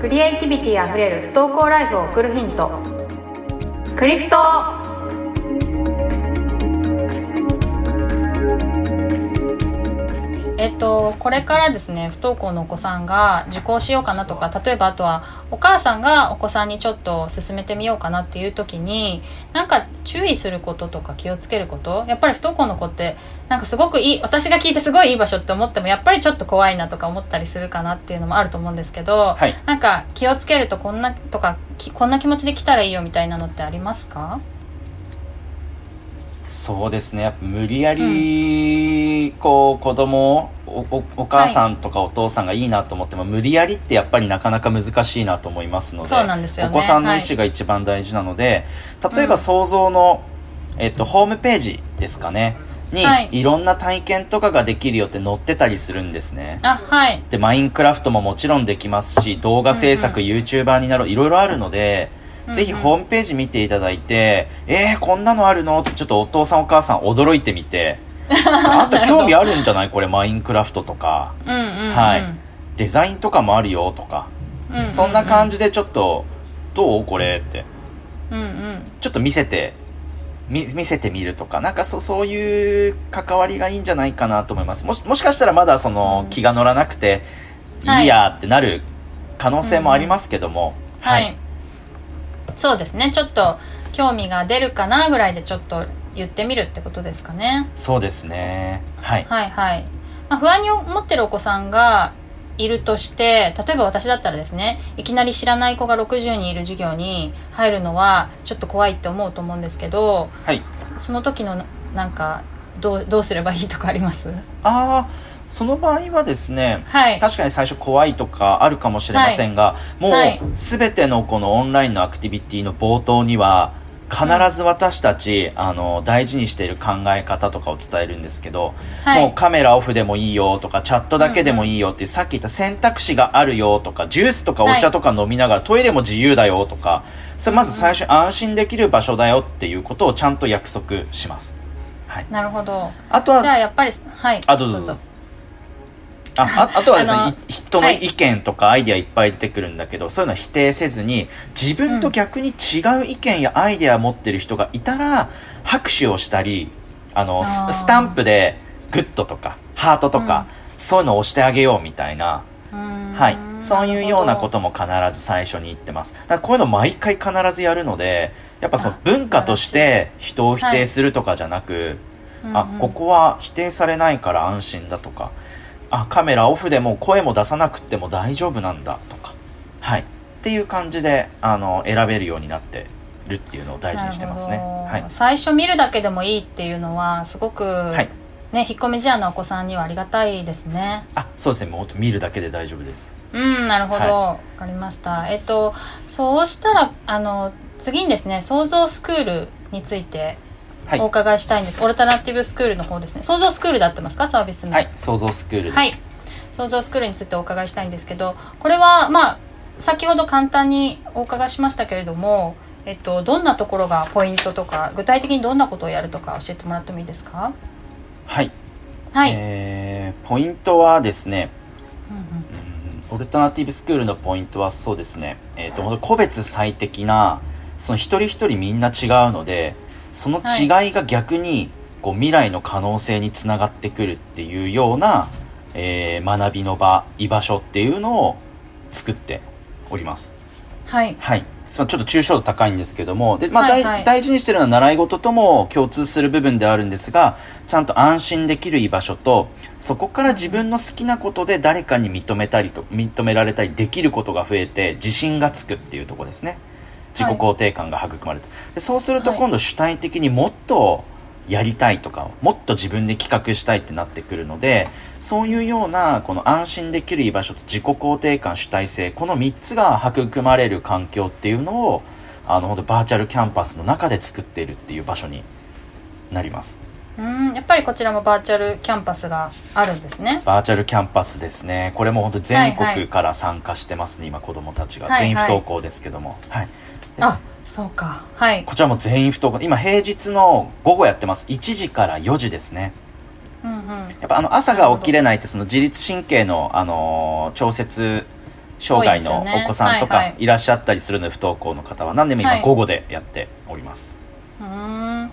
クリエイティビティあふれる不登校ライフを送るヒント。クリフトえっと、これからですね不登校のお子さんが受講しようかなとか例えばあとはお母さんがお子さんにちょっと進めてみようかなっていう時になんか注意することとか気をつけること？やっぱり不登校の子ってなんかすごくいい私が聞いてすごいいい場所って思ってもやっぱりちょっと怖いなとか思ったりするかなっていうのもあると思うんですけど、はい。なんか気をつけるとこんなとかきこんな気持ちで来たらいいよみたいなのってありますか？そうですね。やっぱ無理やり、こう子供をおおお母さんとかお父さんがいいなと思っても、無理やりってやっぱりなかなか難しいなと思いますのでそうなんですよね。お子さんの意思が一番大事なので、例えば想像の、えっと、ホームページですかね。に、はい。い、ろんな体験とかができるよって載ってたりするんですね。あはい。でマインクラフトももちろんできますし動画制作、うん。YouTuber になろういろいろあるので、ぜひホームページ見ていただいて、えー、こんなのあるの？ってちょっとお父さんお母さん驚いてみて。あんた興味あるんじゃない？これマインクラフトとか、うんうん、うん、はい。デザインとかもあるよとか、うんうんうん。そんな感じでちょっとどう？これって。うんうん。ちょっと見せてみ見せてみるとか。なんかそそういう関わりがいいんじゃないかなと思います。もしもしかしたらまだその気が乗らなくて、はい。いいやってなる可能性もありますけども、はい、そうですね。ちょっと興味が出るかなぐらいでちょっと言ってみるってことですかね。そうですね。はい。はいはい、まあ、不安に思ってるお子さんがいるとして例えば私だったらですねいきなり知らない子が60人いる授業に入るのはちょっと怖いって思うと思うんですけどはい。その時のななんかどうどうすればいいとかあります？ああその場合はですねはい。確かに最初怖いとかあるかもしれませんが、もうはい。全てのこのオンラインのアクティビティの冒頭には必ず私たち、あの大事にしている考え方とかを伝えるんですけど、はい。もうカメラオフでもいいよとかチャットだけでもいいよっていう、さっき言った選択肢があるよとかジュースとかお茶とか飲みながら、トイレも自由だよとかそれまず最初に安心できる場所だよっていうことをちゃんと約束します。はい、なるほど。あとはじゃあやっぱりはい。あどうぞ。どうぞあああとはですね人のはい。意見とかアイデアいっぱい出てくるんだけど、そういうのは否定せずに自分と逆に違う意見やアイデアを持ってる人がいたら拍手をしたりあのススタンプでグッドとかハートとか、そういうのを押してあげようみたいな、はい、そういうようなことも必ず最初に言ってます。だからこういうの毎回必ずやるのでやっぱそのあ文化として人を否定するとかじゃなく、どあここは否定されないから安心だとかあカメラオフでも声も出さなくても大丈夫なんだとか。はい。っていう感じであの選べるようになってるっていうのを大事にしてますね。はい。最初見るだけでもいいっていうのはすごく、はい。ね引っ込み思案のお子さんにはありがたいですね。あそうですね。もう見るだけで大丈夫です。うんなるほど、はわかりました。えっとそうしたらあの次にですね創造スクールについてはいお伺いしたいんです、オルタナティブスクールの方ですね。創造スクールで合ってますか？サービス名。はい。創造スクールです、はい。創造スクールについてお伺いしたいんですけどこれはまあ先ほど簡単にお伺いしましたけれども、えっと、どんなところがポイントとか具体的にどんなことをやるとか教えてもらってもいいですか？はい、はい、えーポイントはですねうんうん。オルタナティブスクールのポイントはそうですね、えー、と個別最適なその一人一人みんな違うのでその違いが逆にこう未来の可能性につながってくるっていうような、えー学びの場居場所っていうのを作っております。はいはい。そのちょっと抽象度高いんですけども、で、まあ、大はいはい大事にしてるのは習い事とも共通する部分ではあるんですが、ちゃんと安心できる居場所と、そこから自分の好きなことで誰かに認めたりと、認められたりできることが増えて、自信がつくっていうところですね。自己肯定感が育まれる。でそうするとはい今度主体的にもっとやりたいとか、もっと自分で企画したいってなってくるので、そういうような、この安心できる居場所と自己肯定感、主体性、この3つが育まれる環境っていうのを、あの、本当バーチャルキャンパスの中で作っているっていう場所になります。うんやっぱりこちらもバーチャルキャンパスがあるんですねバーチャルキャンパスですね。これも本当全はいはい国から参加してますね、今子供たちが。はいはい全員不登校ですけども。はい。であそうか。はい。こちらも全員不登校。今平日の午後やってます。1時から4時ですね。うんうん。やっぱあの朝が起きれないってその自律神経の、あのー調節障害のお子さんとか多いらっしゃったりするので不登校の方は何でも今はい。午後でやっております、うーん。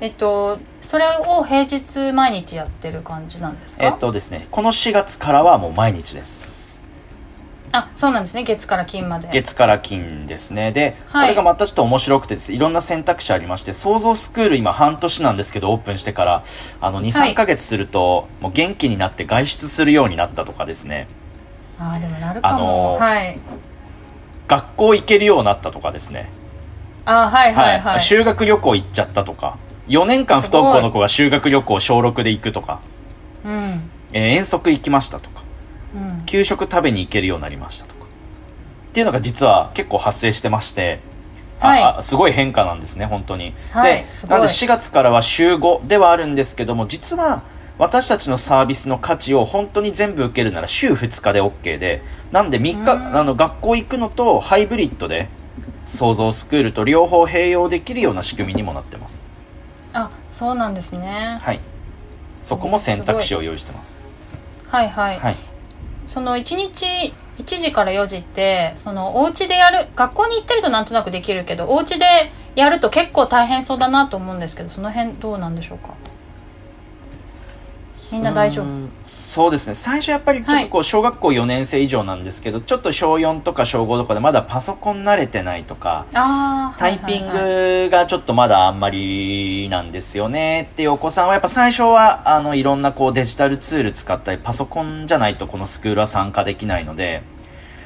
えっとそれを平日毎日やってる感じなんですか？えっとですねこの4月からはもう毎日ですあそうなんですね。月から金まで。月から金ですね。で、はい。これがまたちょっと面白くてです。いろんな選択肢ありまして創造スクール今半年なんですけどオープンしてから。あのは23い。ヶ月すると、もう元気になって外出するようになったとかですね。あーでもなるかも、あのーはい。学校行けるようになったとかですね。あーはいはいはい、修学旅行行っちゃったとか。4年間不登校の子が修学旅行小6で行くとか、うん。えー遠足行きましたと給食食べに行けるようになりましたとか。っていうのが実は結構発生してまして、あはい。あすごい変化なんですね本当に、はいですなんで4月からは週5ではあるんですけども実は私たちのサービスの価値を本当に全部受けるなら週2日で OK でなんで3日うん。あの学校行くのとハイブリッドで創造スクールと両方併用できるような仕組みにもなってます。あそうなんですね。はい。そこも選択肢を用意してます。はいはい、はいその1日1時から4時ってそのお家でやる学校に行ってるとなんとなくできるけどお家でやると結構大変そうだなと思うんですけどその辺どうなんでしょうか？みんな大丈夫？うんそうですね。最初やっぱりちょっとこう小学校4年生以上なんですけど、ちょっと小4とか小5とかでまだパソコン慣れてないとかタイピンはいはいはい。グがちょっとまだあんまりなんですよね。っていうお子さんはやっぱ最初はあのいろんなこうデジタルツール使ったりパソコンじゃないとこのスクールは参加できないので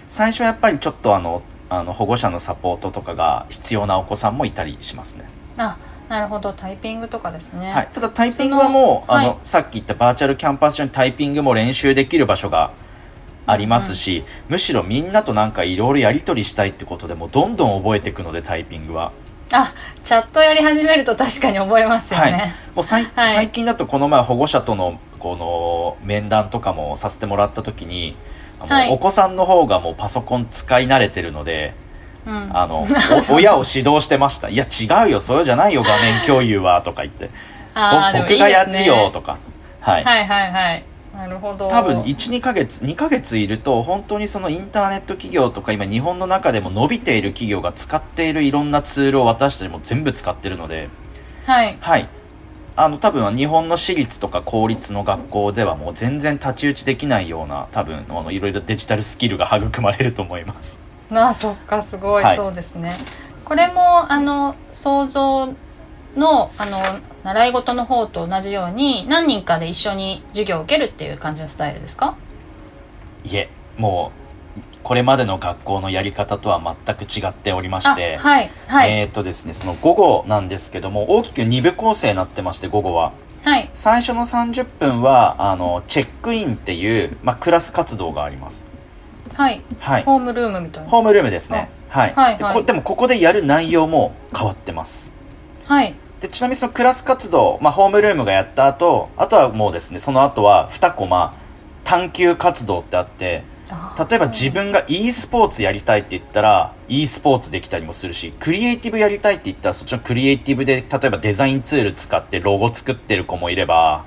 最初はやっぱりちょっとあのあの保護者のサポートとかが必要なお子さんもいたりしますね。あなるほどタイピングとかですね。はい、ただタイピングはもうあの、はい。さっき言ったバーチャルキャンパス上にタイピングも練習できる場所がありますし、むしろみんなとなんかいろいろやり取りしたいってことでもうどんどん覚えていくのでタイピングは。あチャットやり始めると確かに覚えますよはい。ね、もうさいはい。最近だとこの前保護者とのこの面談とかもさせてもらった時にはい。お子さんの方がもうパソコン使い慣れてるのでうん。あのお 親を指導してました「いや違うよ。そうじゃないよ。画面共有は」とか言って「あーでもぼ僕がやってるよ」とか。はい。はいはいはい。なるほど。多分12ヶ月2ヶ月いると本当にそのインターネット企業とか今日本の中でも伸びている企業が使っているいろんなツールを私たちも全部使ってるので。はい。はい。あの多分日本の私立とか公立の学校ではもう全然太刀打ちできないような多分あのいろいろデジタルスキルが育まれると思いますあそっかすごい、はい。そうですね。これもあの想像のあの習い事の方と同じように何人かで一緒に授業を受けるっていう感じのスタイルですか？いえもうこれまでの学校のやり方とは全く違っておりましてあはいはい、えっ、とですねその午後なんですけども大きく2部構成になってまして午後は。はい。最初の30分はあのチェックインっていう、まあ、クラス活動がありますはい。はい。ホームルームみたいな。ホームルームですね。はい、はいはい。でもここでやる内容も変わってます。はい。でちなみにそのクラス活動、まあ、ホームルームがやった後あとはもうですねその後は2コマ探究活動ってあって例えば自分が e スポーツやりたいって言ったら e スポーツできたりもするしクリエイティブやりたいって言ったらそっちのクリエイティブで例えばデザインツール使ってロゴ作ってる子もいれば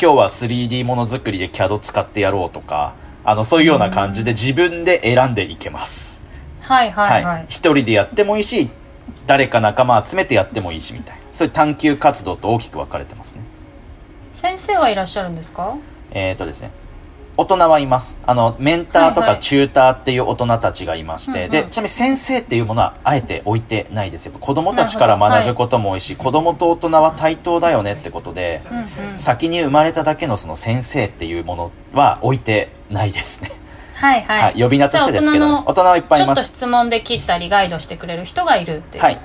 今日は 3D ものづくりで CAD 使ってやろうとかあのそういうような感じで自分で選んでいけます。はいはいはい、一人でやってもいいし誰か仲間集めてやってもいいしみたいな。そういう探究活動と大きく分かれてますね。先生はいらっしゃるんですか？えー、とですね大人はいます。あのメンターとはいはい。かチューターっていう大人たちがいまして、うんうん。でちなみに先生っていうものはあえて置いてないです。よ子供たちから学ぶことも多いし、子供と大人は対等だよねってことで、うんうん。先に生まれただけのその先生っていうものは置いてないですね、はいはい、はい、呼び名としてですけど、ね、大人はいっぱいいちょっとます質問で切ったりガイドしてくれる人がいるっていうはい。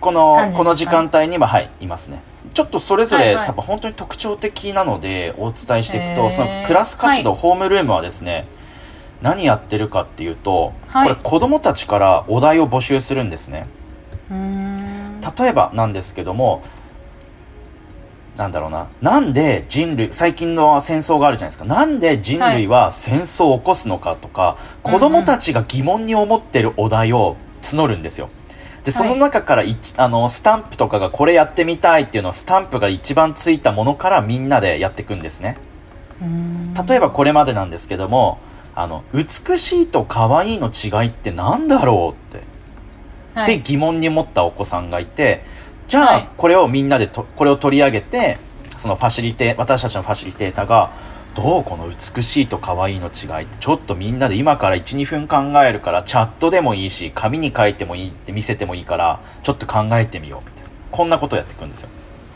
このこの時間帯にははいいますねちょっとそれぞれ、はいはい。多分本当に特徴的なのでお伝えしていくとそのクラス活動、ホームルームはですね何やってるかっていうと、はい。これ子供たちからお題を募集するんですね。例えばなんですけどもなんだろうななんで人類最近の戦争があるじゃないですか。なんで人類は戦争を起こすのかとか、子供たちが疑問に思ってるお題を募るんですよでその中から一、あのスタンプとかがこれやってみたいっていうのはスタンプが一番ついたものからみんなでやっていくんですね。例えばこれまでなんですけどもあの美しいと可愛いの違いってなんだろうって、ではい、疑問に思ったお子さんがいてじゃはい。あこれをみんなでとこれを取り上げてそのファシリテ私たちのファシリテータがどうこの美しいと可愛いの違いってちょっとみんなで今から12分考えるからチャットでもいいし紙に書いてもいいって見せてもいいからちょっと考えてみよう。みたいなこんなことをやっていくんですよ。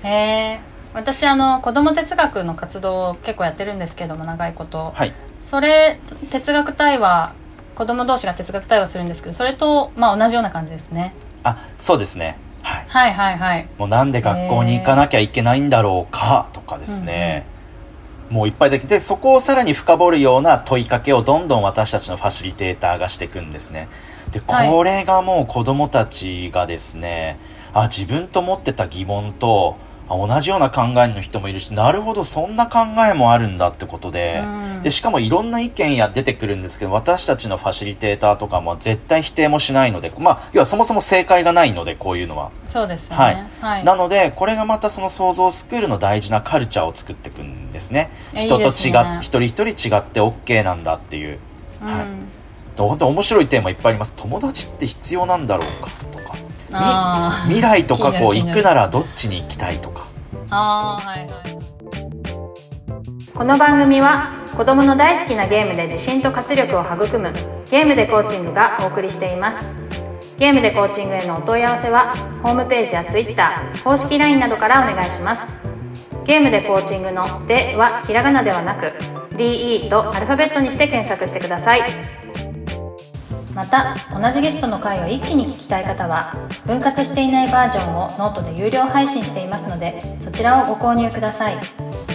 へえ私あの子ども哲学の活動を結構やってるんですけども長いこと。はい。それ哲学対話子供同士が哲学対話するんですけどそれと、まあ、同じような感じですね。あそうですね。はい。はいはいはい。もうなんで学校に行かなきゃいけないんだろうかとかですね、もういっぱいできてそこをさらに深掘るような問いかけをどんどん私たちのファシリテーターがしていくんですね。ではい。これがもう子供たちがですね、あ自分と持ってた疑問とあ同じような考えの人もいるしなるほどそんな考えもあるんだってことで,、うん。でしかもいろんな意見や出てくるんですけど私たちのファシリテーターとかも絶対否定もしないのでまあ要はそもそも正解がないのでこういうのは。そうですよはい。ねはい、なのでこれがまたその創造スクールの大事なカルチャーを作っていくんですね。人と違いね一人一人違って OK なんだっていう。うん。はい。本当に面白いテーマいっぱいあります。友達って必要なんだろうかと未来と過去行くならどっちに行きたいとか。あーはいはい。この番組は子供の大好きなゲームで自信と活力を育むゲームでコーチングがお送りしています。ゲームでコーチングへのお問い合わせはホームページや Twitter 公式 LINE などからお願いします。ゲームでコーチングの「で」はひらがなではなく DE とアルファベットにして検索してくださいまた同じゲストの回を一気に聞きたい方は分割していないバージョンをノートで有料配信していますのでそちらをご購入ください。